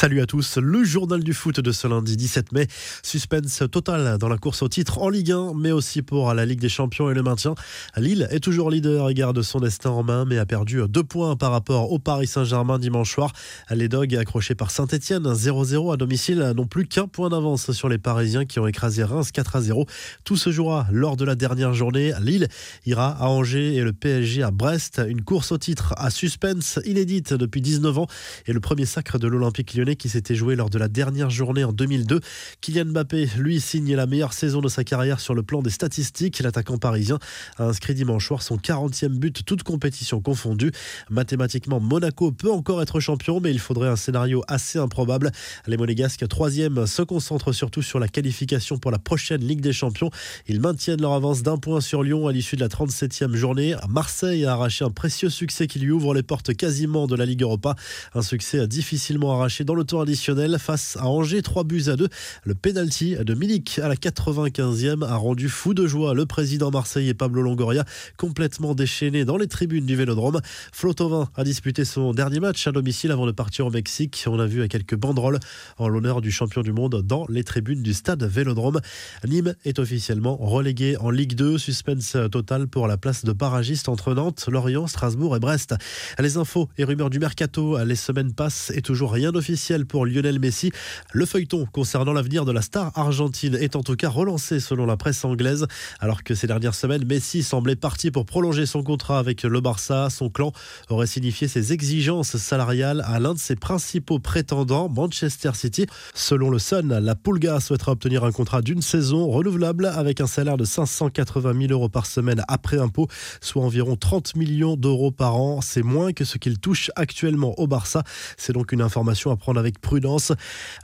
Salut à tous, le journal du foot de ce lundi 17 mai. Suspense total dans la course au titre en Ligue 1, mais aussi pour la Ligue des Champions et le maintien. Lille est toujours leader et garde son destin en main, mais a perdu deux points par rapport au Paris Saint-Germain dimanche soir. Les Dogs, accrochés par Saint-Etienne 0-0 à domicile, n'ont plus qu'un point d'avance sur les Parisiens qui ont écrasé Reims 4-0. Tout se jouera lors de la dernière journée. Lille ira à Angers et le PSG à Brest. Une course au titre à suspense inédite depuis 19 ans et le premier sacre de l'Olympique qui s'était joué lors de la dernière journée en 2002. Kylian Mbappé, lui, signe la meilleure saison de sa carrière sur le plan des statistiques. L'attaquant parisien a inscrit dimanche soir son 40e but, toute compétition confondue. Mathématiquement, Monaco peut encore être champion, mais il faudrait un scénario assez improbable. Les Monégasques, troisième, se concentrent surtout sur la qualification pour la prochaine Ligue des Champions. Ils maintiennent leur avance d'un point sur Lyon à l'issue de la 37e journée. Marseille a arraché un précieux succès qui lui ouvre les portes quasiment de la Ligue Europa. Un succès difficilement arraché dans le temps additionnel face à Angers, 3 buts à 2. Le penalty de Milik à la 95e a rendu fou de joie le président marseillais Pablo Longoria, complètement déchaîné dans les tribunes du Vélodrome. Flotovin a disputé son dernier match à domicile avant de partir au Mexique. On a vu à quelques banderoles en l'honneur du champion du monde dans les tribunes du stade Vélodrome. Nîmes est officiellement relégué en Ligue 2. Suspense total pour la place de barragiste entre Nantes, Lorient, Strasbourg et Brest. Les infos et rumeurs du mercato, les semaines passent et toujours rien d'officiel pour Lionel Messi. Le feuilleton concernant l'avenir de la star argentine est en tout cas relancé selon la presse anglaise. Alors que ces dernières semaines, Messi semblait parti pour prolonger son contrat avec le Barça. Son clan aurait signifié ses exigences salariales à l'un de ses principaux prétendants, Manchester City. Selon le Sun, la Pulga souhaitera obtenir un contrat d'une saison renouvelable avec un salaire de 580 000 euros par semaine après impôt, soit environ 30 millions d'euros par an. C'est moins que ce qu'il touche actuellement au Barça. C'est donc une information à prendre avec prudence.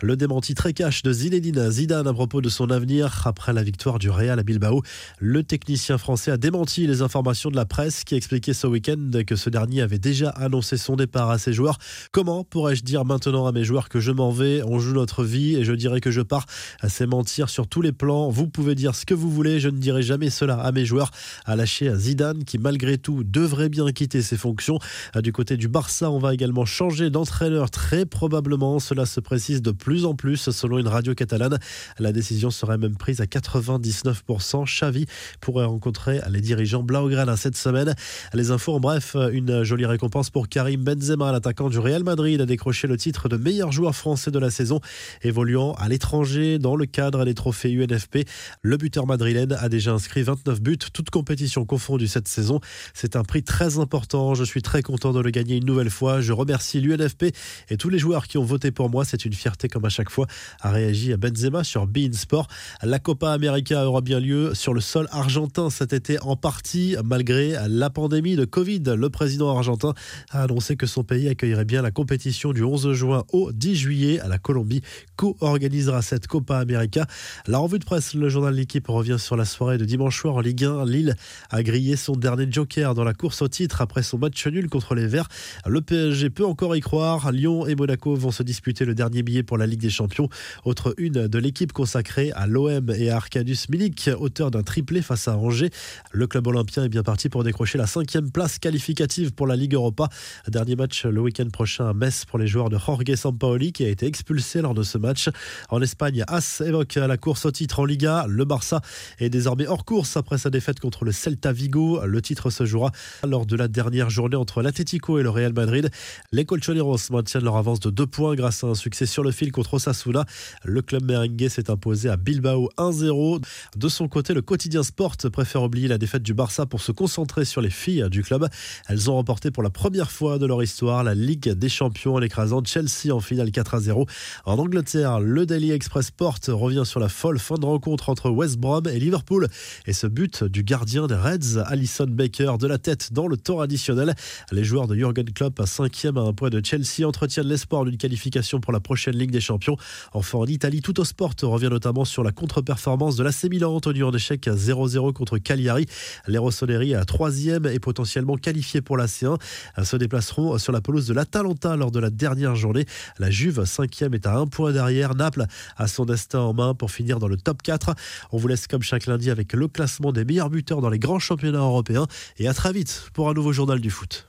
Le démenti très cash de Zinedine Zidane à propos de son avenir après la victoire du Real à Bilbao. Le technicien français a démenti les informations de la presse qui expliquait ce week-end que ce dernier avait déjà annoncé son départ à ses joueurs. Comment pourrais-je dire maintenant à mes joueurs que je m'en vais, on joue notre vie et je dirais que je pars? C'est mentir sur tous les plans. Vous pouvez dire ce que vous voulez, je ne dirai jamais cela à mes joueurs. A lâché Zidane qui malgré tout devrait bien quitter ses fonctions. Du côté du Barça, on va également changer d'entraîneur très probablement cela se précise de plus en plus selon une radio catalane. La décision serait même prise à 99%. Xavi pourrait rencontrer les dirigeants Blaugrana cette semaine. Les infos en bref, une jolie récompense pour Karim Benzema, l'attaquant du Real Madrid, a décroché le titre de meilleur joueur français de la saison, évoluant à l'étranger dans le cadre des trophées UNFP. Le buteur madrilène a déjà inscrit 29 buts, toutes compétitions confondues cette saison. C'est un prix très important. Je suis très content de le gagner une nouvelle fois. Je remercie l'UNFP et tous les joueurs qui ont voté pour moi. C'est une fierté comme à chaque fois, a réagi à Benzema sur Bein Sport. La Copa América aura bien lieu sur le sol argentin cet été en partie malgré la pandémie de Covid. Le président argentin a annoncé que son pays accueillerait bien la compétition du 11 juin au 10 juillet à la Colombie co-organisera cette Copa América. La revue de presse, le journal L'équipe revient sur la soirée de dimanche soir en Ligue 1. Lille a grillé son dernier joker dans la course au titre après son match nul contre les Verts. Le PSG peut encore y croire. Lyon et Monaco vont se disputer le dernier billet pour la Ligue des Champions. Autre une de l'équipe consacrée à l'OM et à Arkadiusz Milik, auteur d'un triplé face à Angers. Le club olympien est bien parti pour décrocher la cinquième place qualificative pour la Ligue Europa. Dernier match le week-end prochain à Metz pour les joueurs de Jorge Sampaoli qui a été expulsé lors de ce match. En Espagne, As évoque la course au titre en Liga. Le Barça est désormais hors course après sa défaite contre le Celta Vigo. Le titre se jouera lors de la dernière journée entre l'Atlético et le Real Madrid. Les Colchoneros maintiennent leur avance de deux points grâce à un succès sur le fil contre Osasuna. Le club merengue s'est imposé à Bilbao 1-0. De son côté, le quotidien Sport préfère oublier la défaite du Barça pour se concentrer sur les filles du club. Elles ont remporté pour la première fois de leur histoire la Ligue des Champions en écrasant Chelsea en finale 4-0. En Angleterre, le Daily Express Sport revient sur la folle fin de rencontre entre West Brom et Liverpool et ce but du gardien des Reds, Alison Baker, de la tête dans le temps additionnel. Les joueurs de Jurgen Klopp, à cinquième à un point de Chelsea, entretiennent l'espoir d'une qualification pour la prochaine Ligue des Champions. Enfin, en Italie, tout au sport revient notamment sur la contre-performance de l'AC Milan, tenu en échec à 0-0 contre Cagliari. Les Rossoneri, à troisième et potentiellement qualifiés pour la C1, se déplaceront sur la pelouse de l'Atalanta lors de la dernière journée. La Juve, cinquième, est à un point derrière. Naples a son destin en main pour finir dans le top 4. On vous laisse comme chaque lundi avec le classement des meilleurs buteurs dans les grands championnats européens et à très vite pour un nouveau journal du foot.